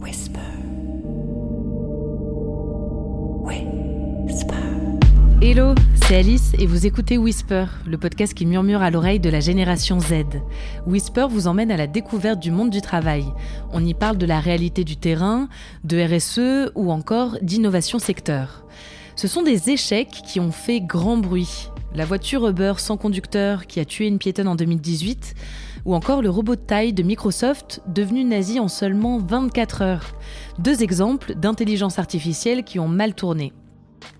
Whisper. Hello, c'est Alice et vous écoutez Whisper, le podcast qui murmure à l'oreille de la génération Z. Whisper vous emmène à la découverte du monde du travail. On y parle de la réalité du terrain, de RSE ou encore d'innovation secteur. Ce sont des échecs qui ont fait grand bruit. La voiture Uber sans conducteur qui a tué une piétonne en 2018, ou encore le robot de taille de Microsoft devenu nazi en seulement 24 heures. Deux exemples d'intelligence artificielle qui ont mal tourné.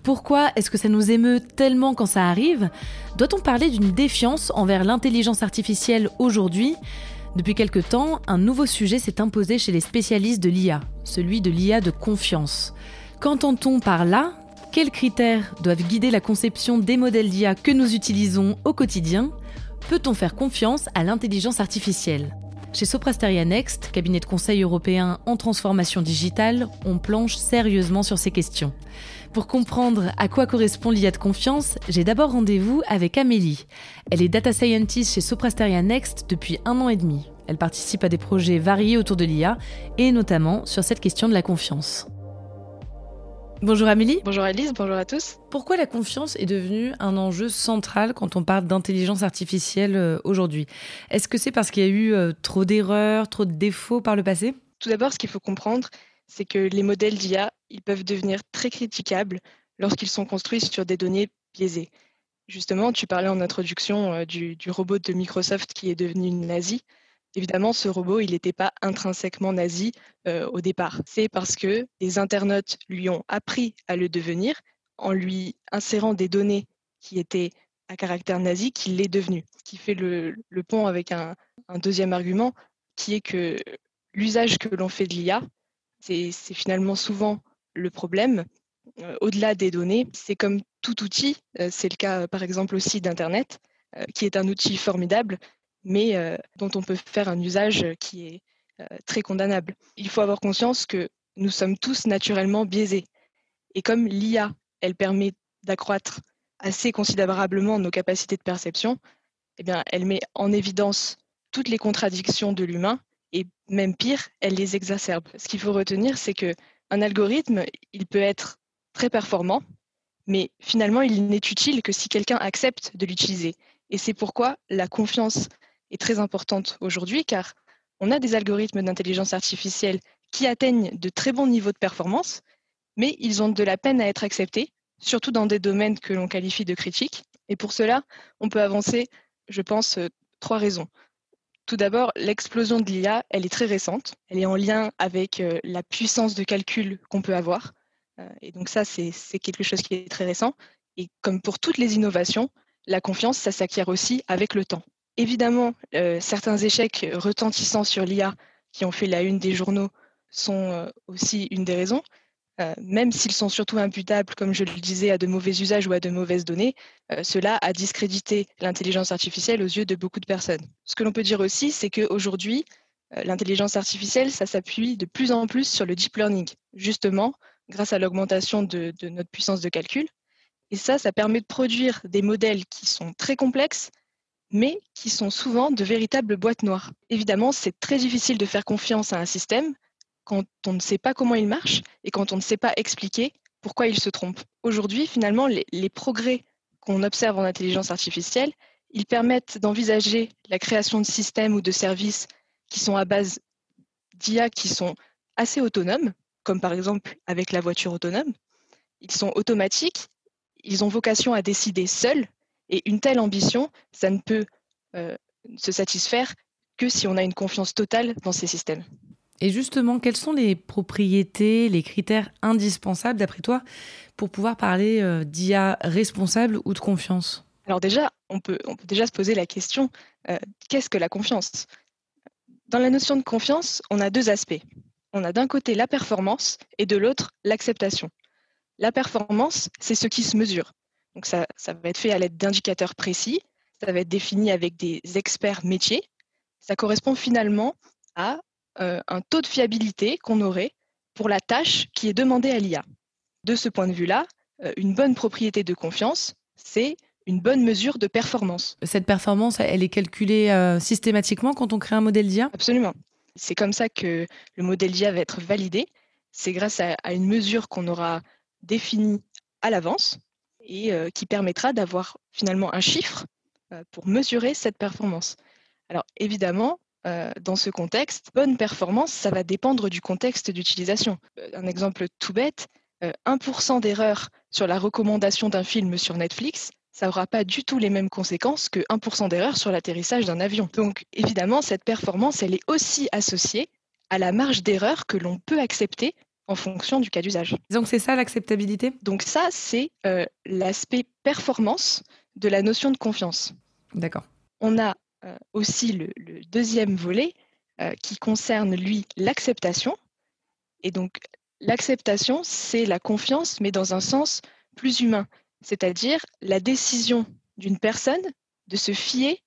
Pourquoi est-ce que ça nous émeut tellement quand ça arrive? Doit-on parler d'une défiance envers l'intelligence artificielle aujourd'hui? Depuis quelque temps, un nouveau sujet s'est imposé chez les spécialistes de l'IA, celui de l'IA de confiance. Qu'entend-on par là? Quels critères doivent guider la conception des modèles d'IA que nous utilisons au quotidien? Peut-on faire confiance à l'intelligence artificielle? Chez Soprasteria Next, cabinet de conseil européen en transformation digitale, on planche sérieusement sur ces questions. Pour comprendre à quoi correspond l'IA de confiance, j'ai d'abord rendez-vous avec Amélie. Elle est data scientist chez Soprasteria Next depuis un an et demi. Elle participe à des projets variés autour de l'IA et notamment sur cette question de la confiance. Bonjour Amélie. Bonjour Alice, bonjour à tous. Pourquoi la confiance est devenue un enjeu central quand on parle d'intelligence artificielle euh, aujourd'hui? Est-ce que c'est parce qu'il y a eu euh, trop d'erreurs, trop de défauts par le passé? Tout d'abord, ce qu'il faut comprendre, c'est que les modèles d'IA, ils peuvent devenir très critiquables lorsqu'ils sont construits sur des données biaisées. Justement, tu parlais en introduction euh, du, du robot de Microsoft qui est devenu nazi. Évidemment, ce robot, il n'était pas intrinsèquement nazi euh, au départ. C'est parce que les internautes lui ont appris à le devenir en lui insérant des données qui étaient à caractère nazi qu'il l'est devenu. Ce qui fait le, pont avec un, deuxième argument qui est que l'usage que l'on fait de l'IA, c'est finalement souvent le problème. Euh, Au-delà des données, c'est comme tout outil, euh, c'est le cas par exemple aussi d'Internet, qui est un outil formidable, mais euh, dont on peut faire un usage qui est euh, très condamnable. Il faut avoir conscience que nous sommes tous naturellement biaisés. Et comme l'IA, elle permet d'accroître assez considérablement nos capacités de perception, eh bien, elle met en évidence toutes les contradictions de l'humain et même pire, elle les exacerbe. Ce qu'il faut retenir, c'est que un algorithme, il peut être très performant, mais finalement, il n'est utile que si quelqu'un accepte de l'utiliser. Et c'est pourquoi la confiance est très importante aujourd'hui car on a des algorithmes d'intelligence artificielle qui atteignent de très bons niveaux de performance, mais ils ont de la peine à être acceptés, surtout dans des domaines que l'on qualifie de critiques. Et pour cela, on peut avancer, je pense, euh, trois raisons. Tout d'abord, l'explosion de l'IA, elle est très récente. Elle est en lien avec euh, la puissance de calcul qu'on peut avoir. Euh, et donc ça, c'est quelque chose qui est très récent. Et comme pour toutes les innovations, la confiance, ça s'acquiert aussi avec le temps. Évidemment, euh, certains échecs retentissants sur l'IA qui ont fait la une des journaux sont euh, aussi une des raisons, euh, même s'ils sont surtout imputables, comme je le disais, à de mauvais usages ou à de mauvaises données, cela a discrédité l'intelligence artificielle aux yeux de beaucoup de personnes. Ce que l'on peut dire aussi, c'est qu'aujourd'hui, l'intelligence artificielle, ça s'appuie de plus en plus sur le deep learning, justement grâce à l'augmentation de, de notre puissance de calcul. Et ça, ça permet de produire des modèles qui sont très complexes, mais qui sont souvent de véritables boîtes noires. Évidemment, c'est très difficile de faire confiance à un système quand on ne sait pas comment il marche et quand on ne sait pas expliquer pourquoi il se trompe. Aujourd'hui, finalement, les, progrès qu'on observe en intelligence artificielle, ils permettent d'envisager la création de systèmes ou de services qui sont à base d'IA qui sont assez autonomes, comme par exemple avec la voiture autonome. Ils sont automatiques, ils ont vocation à décider seuls et une telle ambition, ça ne peut euh, se satisfaire que si on a une confiance totale dans ces systèmes. Et justement, quelles sont les propriétés, les critères indispensables, d'après toi, pour pouvoir parler euh, d'IA responsable ou de confiance? Alors déjà, on peut, on peut déjà se poser la question, euh, qu'est-ce que la confiance? Dans la notion de confiance, on a deux aspects. On a d'un côté la performance et de l'autre l'acceptation. La performance, c'est ce qui se mesure. Donc ça, ça va être fait à l'aide d'indicateurs précis, ça va être défini avec des experts métiers. Ça correspond finalement à euh, un taux de fiabilité qu'on aurait pour la tâche qui est demandée à l'IA. De ce point de vue-là, euh, une bonne propriété de confiance, c'est une bonne mesure de performance. Cette performance, elle est calculée euh, systématiquement quand on crée un modèle d'IA Absolument. C'est comme ça que le modèle d'IA va être validé. C'est grâce à, une mesure qu'on aura définie à l'avance et euh, qui permettra d'avoir finalement un chiffre euh, pour mesurer cette performance. Alors évidemment, euh, dans ce contexte, bonne performance, ça va dépendre du contexte d'utilisation. Un exemple tout bête, 1% d'erreur sur la recommandation d'un film sur Netflix, ça n'aura pas du tout les mêmes conséquences que 1% d'erreur sur l'atterrissage d'un avion. Donc évidemment, cette performance, elle est aussi associée à la marge d'erreur que l'on peut accepter en fonction du cas d'usage. Donc c'est ça l'acceptabilité? Donc ça, c'est euh, l'aspect performance de la notion de confiance. D'accord. On a euh, aussi le, deuxième volet euh, qui concerne, lui, l'acceptation. Et donc l'acceptation, c'est la confiance, mais dans un sens plus humain c'est-à-dire la décision d'une personne de se fier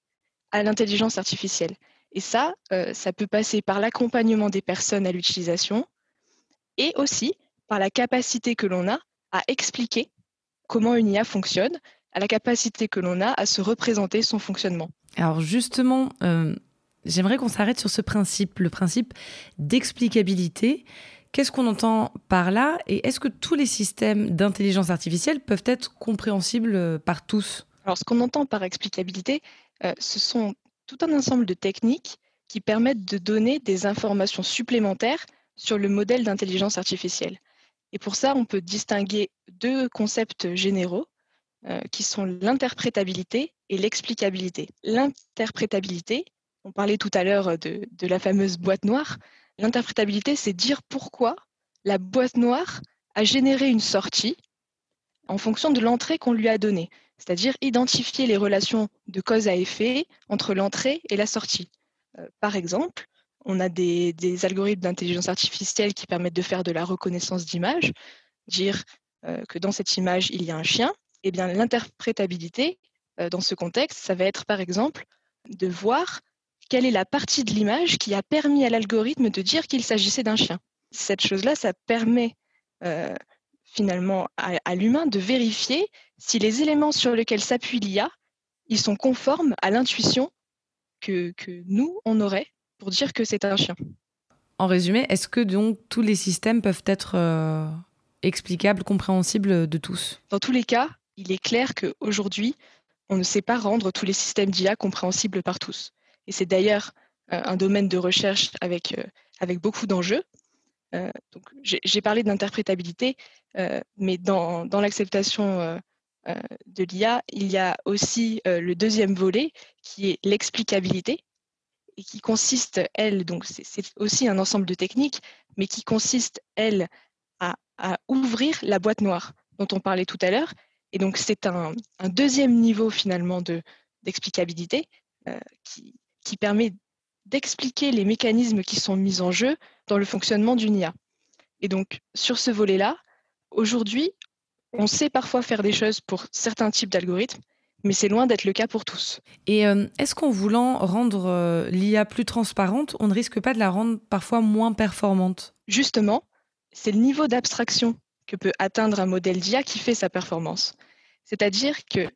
à l'intelligence artificielle. Et ça, ça peut passer par l'accompagnement des personnes à l'utilisation et aussi par la capacité que l'on a à expliquer comment une IA fonctionne, à la capacité que l'on a à se représenter son fonctionnement. Alors justement, euh, j'aimerais qu'on s'arrête sur ce principe, le principe d'explicabilité. Qu'est-ce qu'on entend par là Et est-ce que tous les systèmes d'intelligence artificielle peuvent être compréhensibles euh, par tous? Alors, ce qu'on entend par explicabilité, euh, ce sont tout un ensemble de techniques qui permettent de donner des informations supplémentaires sur le modèle d'intelligence artificielle. Et pour ça, on peut distinguer deux concepts généraux euh, qui sont l'interprétabilité et l'explicabilité. L'interprétabilité, on parlait tout à l'heure de, la fameuse boîte noire, L'interprétabilité, c'est dire pourquoi la boîte noire a généré une sortie en fonction de l'entrée qu'on lui a donnée, c'est-à-dire identifier les relations de cause à effet entre l'entrée et la sortie. Euh, par exemple, on a des, algorithmes d'intelligence artificielle qui permettent de faire de la reconnaissance d'image, dire euh, que dans cette image, il y a un chien. Eh bien, l'interprétabilité, euh, dans ce contexte, ça va être par exemple de voir quelle est la partie de l'image qui a permis à l'algorithme de dire qu'il s'agissait d'un chien. Cette chose-là, ça permet euh, finalement à, l'humain de vérifier si les éléments sur lesquels s'appuie l'IA, ils sont conformes à l'intuition que, nous, on aurait pour dire que c'est un chien. En résumé, est-ce que donc tous les systèmes peuvent être euh, explicables, compréhensibles de tous? Dans tous les cas, il est clair qu'aujourd'hui, on ne sait pas rendre tous les systèmes d'IA compréhensibles par tous. Et c'est d'ailleurs euh, un domaine de recherche avec, euh, avec beaucoup d'enjeux. J'ai parlé d'interprétabilité, mais dans, dans l'acceptation de l'IA, il y a aussi le deuxième volet qui est l'explicabilité et qui consiste, elle, donc c'est aussi un ensemble de techniques, mais qui consiste, elle, à, ouvrir la boîte noire dont on parlait tout à l'heure. Et donc c'est un, deuxième niveau finalement d'explicabilité qui, qui permet d'expliquer les mécanismes qui sont mis en jeu dans le fonctionnement d'une IA. Et donc, sur ce volet-là, aujourd'hui, on sait parfois faire des choses pour certains types d'algorithmes, mais c'est loin d'être le cas pour tous. Et euh, est-ce qu'en voulant rendre euh, l'IA plus transparente, on ne risque pas de la rendre parfois moins performante? Justement, c'est le niveau d'abstraction que peut atteindre un modèle d'IA qui fait sa performance. C'est-à-dire que,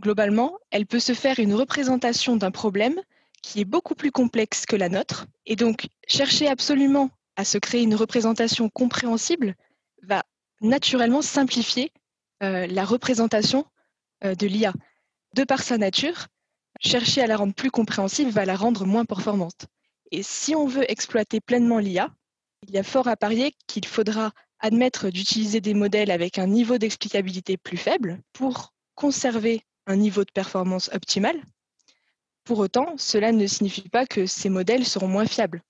globalement, elle peut se faire une représentation d'un problème qui est beaucoup plus complexe que la nôtre. Et donc, chercher absolument à se créer une représentation compréhensible va naturellement simplifier euh, la représentation de l'IA. De par sa nature, chercher à la rendre plus compréhensible va la rendre moins performante. Et si on veut exploiter pleinement l'IA, il y a fort à parier qu'il faudra admettre d'utiliser des modèles avec un niveau d'explicabilité plus faible pour conserver un niveau de performance optimal, pour autant, cela ne signifie pas que ces modèles seront moins fiables.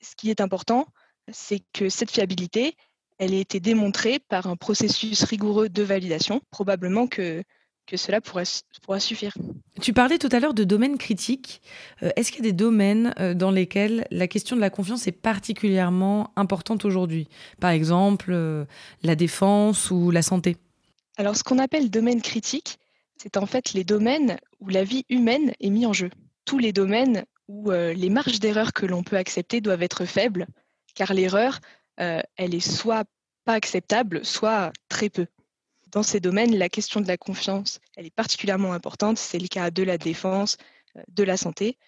Ce qui est important, c'est que cette fiabilité, elle ait été démontrée par un processus rigoureux de validation. Probablement que, que cela pourra, pourra suffire. Tu parlais tout à l'heure de domaines critiques. Euh, est-ce qu'il y a des domaines euh, dans lesquels la question de la confiance est particulièrement importante aujourd'hui? Par exemple, euh, la défense ou la santé Alors, ce qu'on appelle domaine critique, c'est en fait les domaines où la vie humaine est mise en jeu. Tous les domaines où euh, les marges d'erreur que l'on peut accepter doivent être faibles, car l'erreur, euh, elle est soit pas acceptable, soit très peu. Dans ces domaines, la question de la confiance, elle est particulièrement importante. C'est le cas de la défense, euh, de la santé.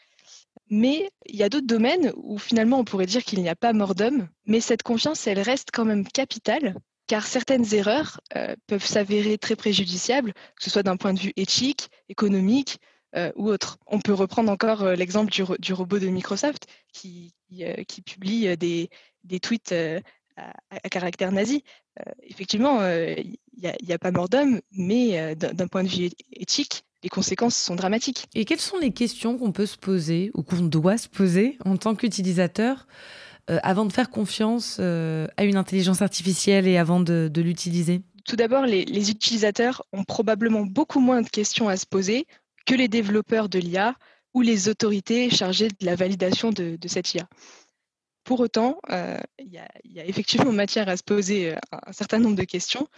Mais il y a d'autres domaines où finalement on pourrait dire qu'il n'y a pas mort d'homme, mais cette confiance, elle reste quand même capitale, car certaines erreurs euh, peuvent s'avérer très préjudiciables, que ce soit d'un point de vue éthique, économique euh, ou autre. On peut reprendre encore l'exemple du, robot de Microsoft qui, publie des tweets à, caractère nazi. effectivement, il n'y a, a, pas mort d'homme, mais d'un point de vue éthique, les conséquences sont dramatiques. Et quelles sont les questions qu'on peut se poser ou qu'on doit se poser en tant qu'utilisateur euh, avant de faire confiance euh, à une intelligence artificielle et avant de, l'utiliser? Tout d'abord, les, utilisateurs ont probablement beaucoup moins de questions à se poser que les développeurs de l'IA ou les autorités chargées de la validation de, cette IA. Pour autant, euh, il y, a effectivement matière à se poser un certain nombre de questions.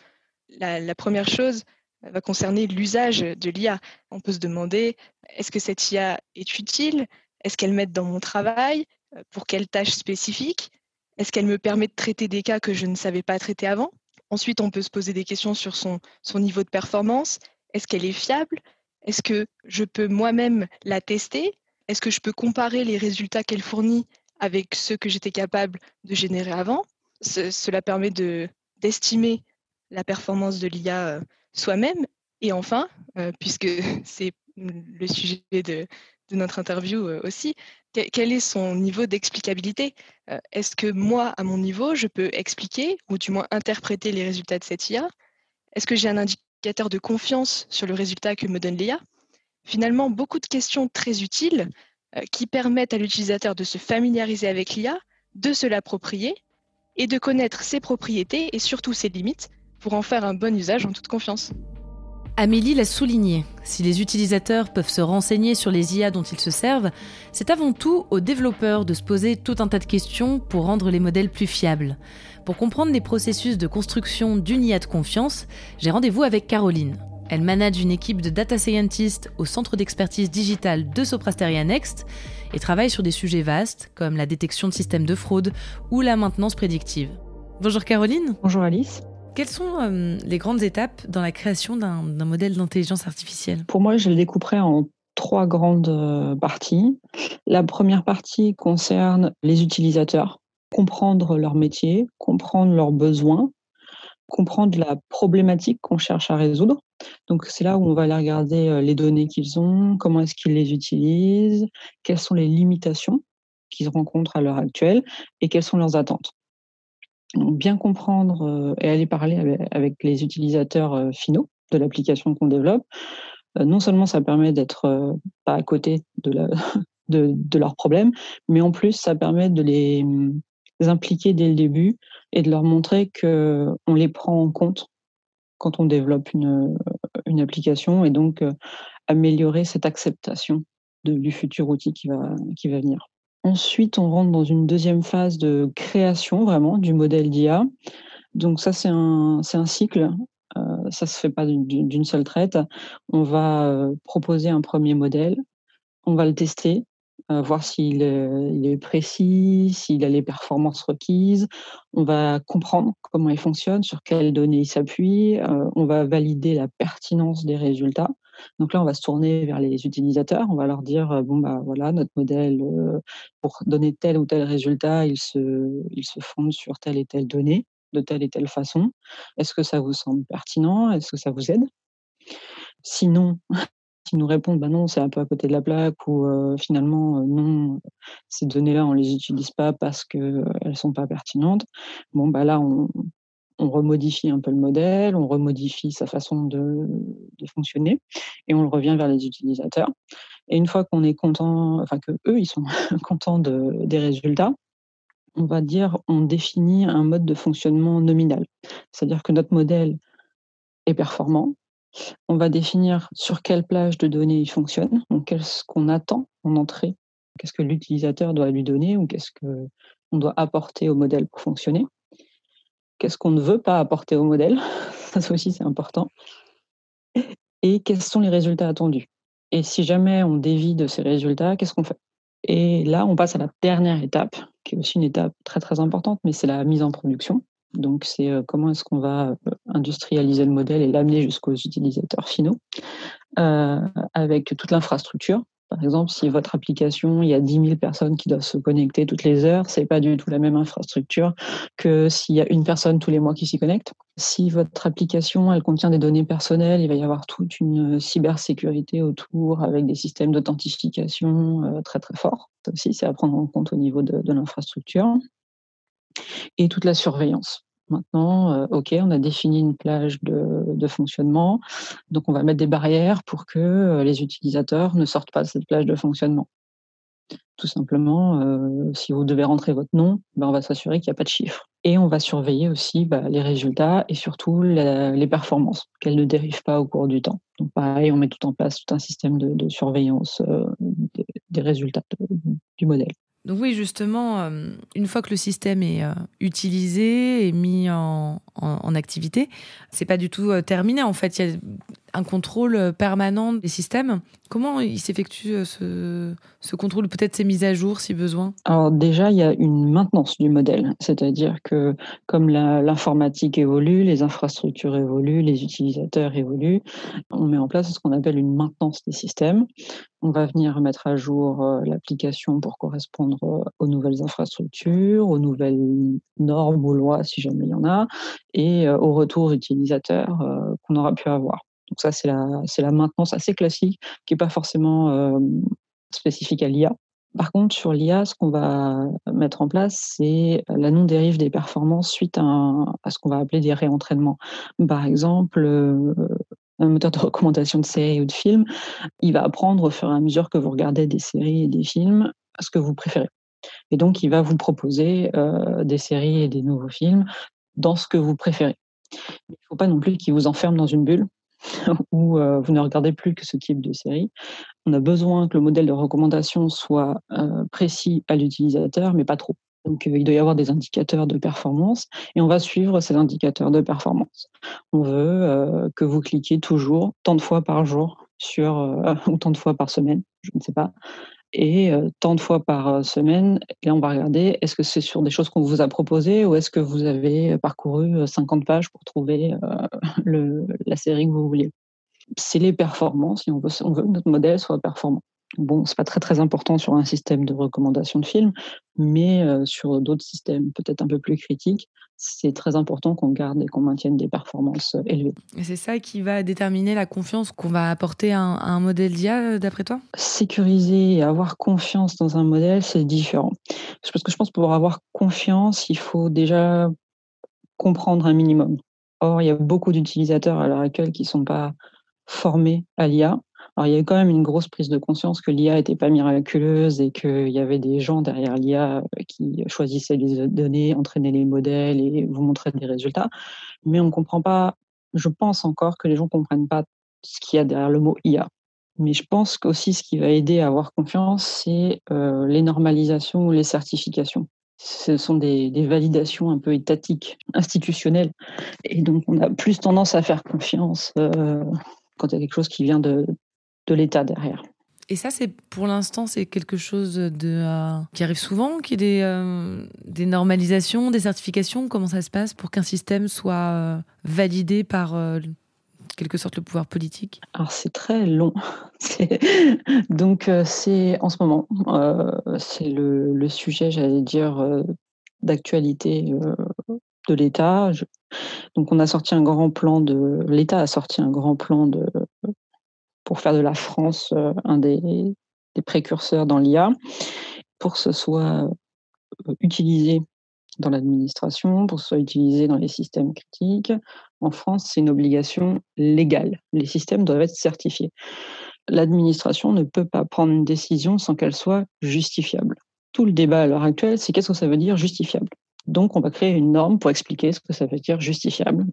la première chose, va concerner l'usage de l'IA. On peut se demander, est-ce que cette IA est utile? Est-ce qu'elle m'aide dans mon travail? Euh, Pour quelles tâches spécifiques Est-ce qu'elle me permet de traiter des cas que je ne savais pas traiter avant? Ensuite, on peut se poser des questions sur son niveau de performance. Est-ce qu'elle est fiable? Est-ce que je peux moi-même la tester? Est-ce que je peux comparer les résultats qu'elle fournit avec ceux que j'étais capable de générer avant. Cela permet d'estimer la performance de l'IA euh, soi-même. Et enfin, euh, puisque c'est le sujet de, notre interview euh, aussi, quel est son niveau d'explicabilité? Est-ce que moi, à mon niveau, je peux expliquer ou du moins interpréter les résultats de cette IA Est-ce que j'ai un indicateur de confiance sur le résultat que me donne l'IA Finalement, beaucoup de questions très utiles qui permettent à l'utilisateur de se familiariser avec l'IA, de se l'approprier et de connaître ses propriétés et surtout ses limites pour en faire un bon usage en toute confiance. Amélie l'a souligné, si les utilisateurs peuvent se renseigner sur les IA dont ils se servent, c'est avant tout aux développeurs de se poser tout un tas de questions pour rendre les modèles plus fiables. Pour comprendre les processus de construction d'une IA de confiance, j'ai rendez-vous avec Caroline. Elle manage une équipe de data scientists au centre d'expertise digitale de Soprasteria Next et travaille sur des sujets vastes comme la détection de systèmes de fraude ou la maintenance prédictive. Bonjour Caroline. Bonjour Alice. Quelles sont euh, les grandes étapes dans la création d'un modèle d'intelligence artificielle? Pour moi, je le découperai en trois grandes euh, parties. La première partie concerne les utilisateurs, comprendre leur métier, comprendre leurs besoins, comprendre la problématique qu'on cherche à résoudre. Donc c'est là où on va aller regarder euh, les données qu'ils ont, comment est-ce qu'ils les utilisent, quelles sont les limitations qu'ils rencontrent à l'heure actuelle et quelles sont leurs attentes bien comprendre euh, et aller parler avec, les utilisateurs euh, finaux de l'application qu'on développe, non seulement ça permet d'être pas à côté de, la, de, de, leurs problèmes, mais en plus ça permet de les, impliquer dès le début et de leur montrer que on les prend en compte quand on développe une, une application et donc améliorer cette acceptation du futur outil qui va, qui va venir. Ensuite, on rentre dans une deuxième phase de création vraiment du modèle d'IA. Donc ça, c'est un, un cycle. Euh, ça se fait pas d'une seule traite. On va euh, proposer un premier modèle. On va le tester, euh, voir s'il il est précis, s'il a les performances requises. On va comprendre comment il fonctionne, sur quelles données il s'appuie. Euh, on va valider la pertinence des résultats. Donc là, on va se tourner vers les utilisateurs. On va leur dire euh, bon bah voilà, notre modèle euh, pour donner tel ou tel résultat, il se, il se fonde sur telle et telle donnée de telle et telle façon. Est-ce que ça vous semble pertinent? Est-ce que ça vous aide? Sinon, nous répondent bah non, c'est un peu à côté de la plaque ou finalement non, ces données-là on les utilise pas parce que elles sont pas pertinentes. Bon bah là on, remodifie un peu le modèle, on remodifie sa façon de, fonctionner et on le revient vers les utilisateurs. Et une fois qu'on est content, enfin que eux ils sont contents des résultats, on va dire on définit un mode de fonctionnement nominal. C'est-à-dire que notre modèle est performant. On va définir sur quelle plage de données il fonctionne, donc qu'est-ce qu'on attend en entrée, qu'est-ce que l'utilisateur doit lui donner ou qu'est-ce qu'on doit apporter au modèle pour fonctionner qu'est-ce qu'on ne veut pas apporter au modèle, ça aussi c'est important, et quels sont les résultats attendus. Et si jamais on dévie de ces résultats, qu'est-ce qu'on fait Et là, on passe à la dernière étape, qui est aussi une étape très très importante, mais c'est la mise en production. Donc c'est euh, comment est-ce qu'on va euh, industrialiser le modèle et l'amener jusqu'aux utilisateurs finaux, euh, avec toute l'infrastructure Par exemple, si votre application, il y a 10 000 personnes qui doivent se connecter toutes les heures, c'est pas du tout la même infrastructure que s'il y a une personne tous les mois qui s'y connecte. Si votre application, elle contient des données personnelles, il va y avoir toute une cybersécurité autour avec des systèmes d'authentification très très forts. Ça aussi, c'est à prendre en compte au niveau de l'infrastructure. Et toute la surveillance. Maintenant, euh, OK, on a défini une plage de, fonctionnement, donc on va mettre des barrières pour que euh, les utilisateurs ne sortent pas de cette plage de fonctionnement. Tout simplement, euh, si vous devez rentrer votre nom, ben on va s'assurer qu'il n'y a pas de chiffres. Et on va surveiller aussi bah, les résultats et surtout les performances, qu'elles ne dérivent pas au cours du temps. Donc pareil, on met tout en place tout un système de, surveillance des, résultats du modèle. Donc oui, justement, euh, une fois que le système est euh, utilisé et mis en, activité, c'est pas du tout euh, terminé. En fait, un contrôle permanent des systèmes. Comment il s'effectue ce, ce, contrôle Peut-être ces mises à jour si besoin? Alors déjà, il y a une maintenance du modèle. C'est-à-dire que comme l'informatique évolue, les infrastructures évoluent, les utilisateurs évoluent, on met en place ce qu'on appelle une maintenance des systèmes. On va venir mettre à jour l'application pour correspondre aux nouvelles infrastructures, aux nouvelles normes ou lois si jamais il y en a, et au retour utilisateur qu'on aura pu avoir. Donc ça, c'est la, maintenance assez classique, qui n'est pas forcément euh, spécifique à l'IA. Par contre, sur l'IA, ce qu'on va mettre en place, c'est la non-dérive des performances suite à ce qu'on va appeler des réentraînements. Par exemple, euh, un moteur de recommandation de séries ou de films, il va apprendre au fur et à mesure que vous regardez des séries et des films ce que vous préférez. Et donc, il va vous proposer euh, des séries et des nouveaux films dans ce que vous préférez. Il ne faut pas non plus qu'il vous enferme dans une bulle où euh, vous ne regardez plus que ce type de série. On a besoin que le modèle de recommandation soit euh, précis à l'utilisateur, mais pas trop. Donc, euh, il doit y avoir des indicateurs de performance et on va suivre ces indicateurs de performance. On veut que vous cliquiez toujours tant de fois par jour sur ou tant de fois par semaine, je ne sais pas, et euh, tant de fois par semaine. Et là, on va regarder est-ce que c'est sur des choses qu'on vous a proposées ou est-ce que vous avez parcouru 50 pages pour trouver euh, la série que vous vouliez? C'est les performances. Si on veut que notre modèle soit performant. Bon, c'est pas très très important sur un système de recommandation de films, mais euh, sur d'autres systèmes peut-être un peu plus critiques, c'est très important qu'on garde et qu'on maintienne des performances élevées. Et c'est ça qui va déterminer la confiance qu'on va apporter à un, à un modèle d'IA, d'après toi? Sécuriser et avoir confiance dans un modèle, c'est différent. Parce que je pense que pour avoir confiance, il faut déjà comprendre un minimum. Or, il y a beaucoup d'utilisateurs à l'heure actuelle qui ne sont pas formés à l'IA alors, il y a quand même une grosse prise de conscience que l'IA n'était pas miraculeuse et qu'il y avait des gens derrière l'IA qui choisissaient les données, entraînaient les modèles et vous montraient des résultats. Mais on ne comprend pas, je pense encore que les gens ne comprennent pas ce qu'il y a derrière le mot IA. Mais je pense qu'aussi ce qui va aider à avoir confiance, c'est euh, les normalisations ou les certifications. Ce sont des, des, validations un peu étatiques, institutionnelles. Et donc, on a plus tendance à faire confiance euh, quand il y a quelque chose qui vient de, de l'État derrière. Et ça, c'est pour l'instant, c'est quelque chose de euh, qui arrive souvent, qui est des, euh, des normalisations, des certifications? Comment ça se passe pour qu'un système soit euh, validé par quelque sorte le pouvoir politique? Alors c'est très long. Donc c'est en ce moment, c'est le, le, sujet, j'allais dire, d'actualité de l'État. Je... Donc on a sorti un grand plan de l'État a sorti un grand plan de pour faire de la France euh, un des, précurseurs dans l'IA, pour que ce soit euh, utilisé dans l'administration, pour que ce soit utilisé dans les systèmes critiques. En France, c'est une obligation légale. Les systèmes doivent être certifiés. L'administration ne peut pas prendre une décision sans qu'elle soit justifiable. Tout le débat à l'heure actuelle, c'est qu'est-ce que ça veut dire justifiable? Donc, on va créer une norme pour expliquer ce que ça veut dire justifiable.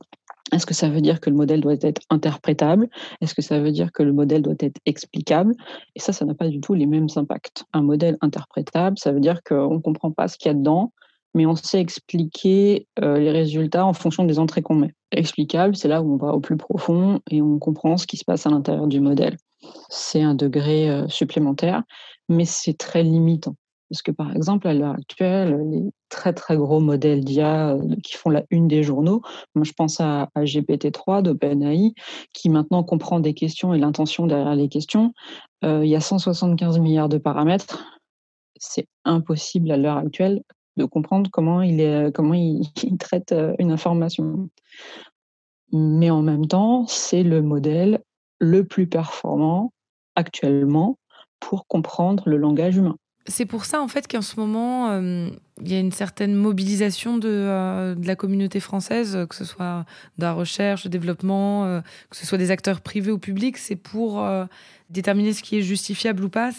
Est-ce que ça veut dire que le modèle doit être interprétable? Est-ce que ça veut dire que le modèle doit être explicable? Et ça, ça n'a pas du tout les mêmes impacts. Un modèle interprétable, ça veut dire qu'on ne comprend pas ce qu'il y a dedans, mais on sait expliquer euh, les résultats en fonction des entrées qu'on met. Explicable, c'est là où on va au plus profond et on comprend ce qui se passe à l'intérieur du modèle. C'est un degré euh, supplémentaire, mais c'est très limitant. Parce que par exemple, à l'heure actuelle, les très très gros modèles d'IA euh, qui font la une des journaux, moi je pense à, à GPT-3 d'OpenAI, qui maintenant comprend des questions et l'intention derrière les questions. il y a 175 milliards de paramètres. C'est impossible à l'heure actuelle de comprendre comment il, est, comment il, traite une information. Mais en même temps, c'est le modèle le plus performant actuellement pour comprendre le langage humain. C'est pour ça en fait qu'en ce moment, il y a une certaine mobilisation de, de, la communauté française, que ce soit de la recherche, de développement, que ce soit des acteurs privés ou publics. C'est pour déterminer ce qui est justifiable ou pas.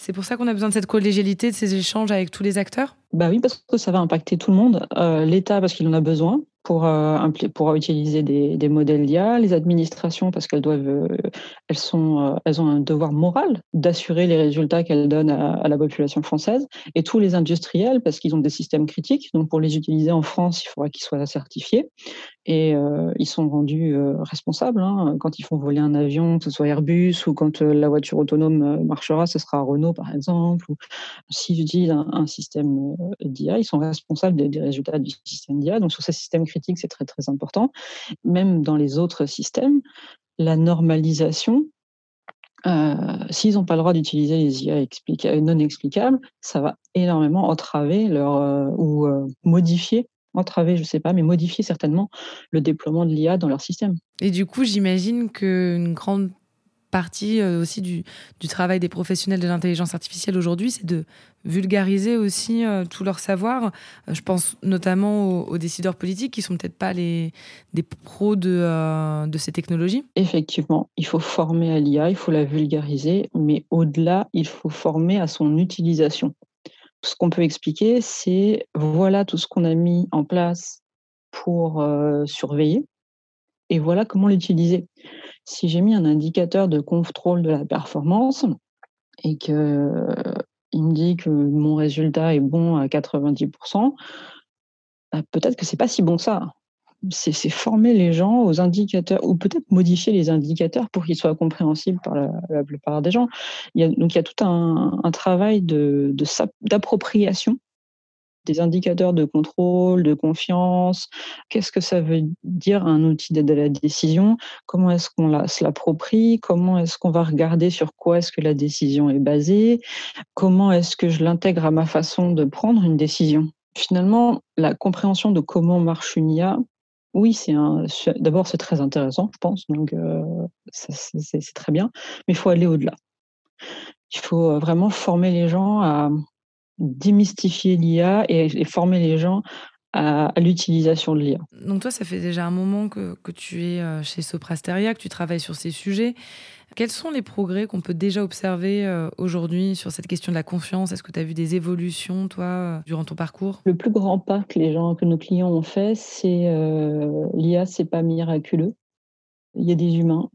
C'est pour ça qu'on a besoin de cette collégialité, de ces échanges avec tous les acteurs Bah oui, parce que ça va impacter tout le monde. Euh, L'État, parce qu'il en a besoin pour, euh, pour utiliser des, modèles d'IA, les administrations, parce qu'elles doivent, euh, elles, sont, elles ont un devoir moral d'assurer les résultats qu'elles donnent à, à, la population française, et tous les industriels, parce qu'ils ont des systèmes critiques. Donc, pour les utiliser en France, il faudra qu'ils soient certifiés. Et euh, ils sont rendus euh, responsables. Hein. Quand ils font voler un avion, que ce soit Airbus, ou quand euh, la voiture autonome marchera, ce sera Renault, par exemple. Ou s'ils utilisent un, système d'IA, ils sont responsables des, résultats du système d'IA. Donc, sur ces systèmes critiques, c'est très, très important. Même dans les autres systèmes, la normalisation, s'ils n'ont pas le droit d'utiliser les IA non explicables, ça va énormément entraver leur, ou modifier entraver, je ne sais pas, mais modifier certainement le déploiement de l'IA dans leur système. Et du coup, j'imagine qu'une grande partie euh, aussi du, du, travail des professionnels de l'intelligence artificielle aujourd'hui, c'est de vulgariser aussi euh, tout leur savoir. Euh, je pense notamment aux, aux, décideurs politiques qui sont peut-être pas les des pros de, euh, de ces technologies. Effectivement, il faut former à l'IA, il faut la vulgariser, mais au-delà, il faut former à son utilisation ce qu'on peut expliquer, c'est voilà tout ce qu'on a mis en place pour euh, surveiller et voilà comment l'utiliser. Si j'ai mis un indicateur de contrôle de la performance et que euh, me dit que mon résultat est bon à 90%, bah, peut-être que c'est pas si bon que ça c'est former les gens aux indicateurs, ou peut-être modifier les indicateurs pour qu'ils soient compréhensibles par la, plupart des gens. Il y a, donc il y a tout un, un travail d'appropriation de, des indicateurs de contrôle, de confiance. Qu'est-ce que ça veut dire un outil d'aide à la décision? Comment est-ce qu'on se l'approprie? Comment est-ce qu'on va regarder sur quoi est-ce que la décision est basée? Comment est-ce que je l'intègre à ma façon de prendre une décision? Finalement, la compréhension de comment marche une IA, oui, c'est un. D'abord, c'est très intéressant, je pense, donc euh, c'est très bien, mais il faut aller au-delà. Il faut vraiment former les gens à démystifier l'IA et, et, former les gens à, à l'utilisation de l'IA. Donc toi, ça fait déjà un moment que, que tu es euh, chez Soprasteria, que tu travailles sur ces sujets. Quels sont les progrès qu'on peut déjà observer euh, aujourd'hui sur cette question de la confiance? Est-ce que tu as vu des évolutions, toi, euh, durant ton parcours? Le plus grand pas que les gens, que nos clients ont fait, c'est euh, l'IA, c'est pas miraculeux. Il y a des humains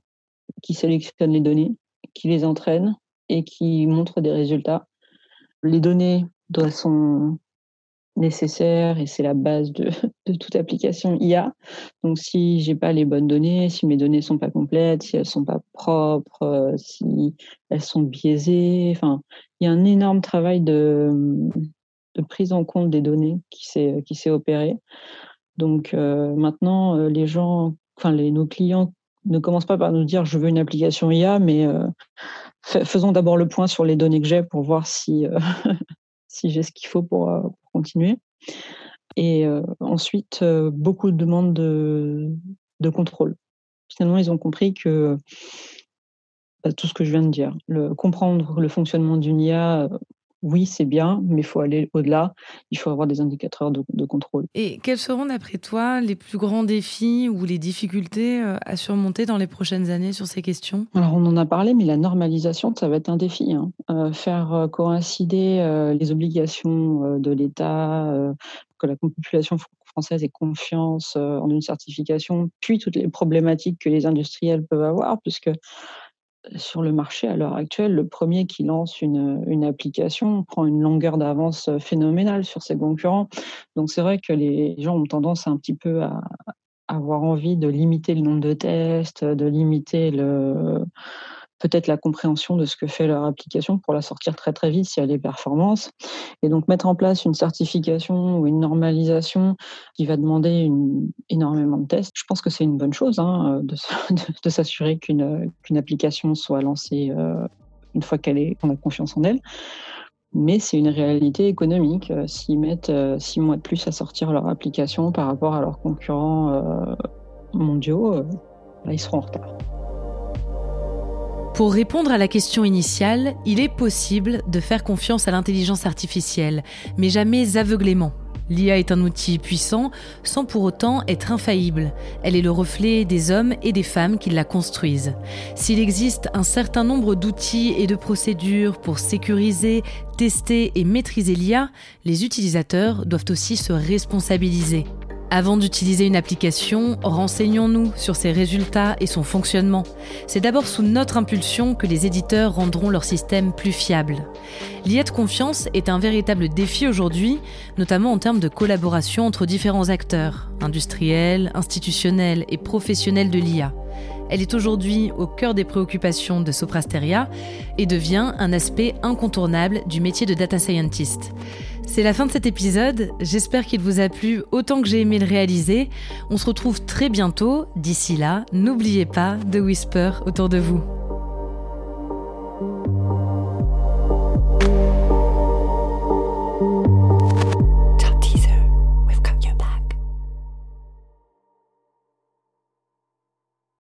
qui sélectionnent les données, qui les entraînent et qui montrent des résultats. Les données sont nécessaire et c'est la base de, toute application IA. Donc si j'ai pas les bonnes données, si mes données sont pas complètes, si elles sont pas propres, euh, si elles sont biaisées, enfin, il y a un énorme travail de, prise en compte des données qui s'est qui opéré. Donc euh, maintenant, euh, les gens, enfin nos clients ne commencent pas par nous dire je veux une application IA, mais faisons d'abord le point sur les données que j'ai pour voir si si j'ai ce qu'il faut pour, euh, continuer. Et euh, ensuite, euh, beaucoup de demandes de, de, contrôle. Finalement, ils ont compris que bah, tout ce que je viens de dire, le, comprendre le fonctionnement d'une IA oui, c'est bien, mais il faut aller au-delà. Il faut avoir des indicateurs de, de, contrôle. Et quels seront, d'après toi, les plus grands défis ou les difficultés euh, à surmonter dans les prochaines années sur ces questions? Alors, on en a parlé, mais la normalisation, ça va être un défi. Hein. Euh, faire euh, coïncider euh, les obligations de l'État, euh, que la population française ait confiance en une certification, puis toutes les problématiques que les industriels peuvent avoir, puisque sur le marché à l'heure actuelle, le premier qui lance une, une application prend une longueur d'avance phénoménale sur ses concurrents. Donc c'est vrai que les gens ont tendance un petit peu à, à avoir envie de limiter le nombre de tests, de limiter le, peut-être la compréhension de ce que fait leur application pour la sortir très très vite si elle est performance. Et donc mettre en place une certification ou une normalisation qui va demander énormément de tests, je pense que c'est une bonne chose hein, de, de, s'assurer qu'une qu'une application soit lancée euh, une fois qu'elle qu'on a confiance en elle. Mais c'est une réalité économique. S'ils mettent six mois de plus à sortir leur application par rapport à leurs concurrents mondiaux, ils seront en retard. Pour répondre à la question initiale, il est possible de faire confiance à l'intelligence artificielle, mais jamais aveuglément. L'IA est un outil puissant sans pour autant être infaillible. Elle est le reflet des hommes et des femmes qui la construisent. S'il existe un certain nombre d'outils et de procédures pour sécuriser, tester et maîtriser l'IA, les utilisateurs doivent aussi se responsabiliser. Avant d'utiliser une application, renseignons-nous sur ses résultats et son fonctionnement. C'est d'abord sous notre impulsion que les éditeurs rendront leur système plus fiable. L'IA de confiance est un véritable défi aujourd'hui, notamment en termes de collaboration entre différents acteurs, industriels, institutionnels et professionnels de l'IA. Elle est aujourd'hui au cœur des préoccupations de Soprasteria et devient un aspect incontournable du métier de data scientist. C'est la fin de cet épisode, j'espère qu'il vous a plu autant que j'ai aimé le réaliser. On se retrouve très bientôt, d'ici là, n'oubliez pas de whisper autour de vous.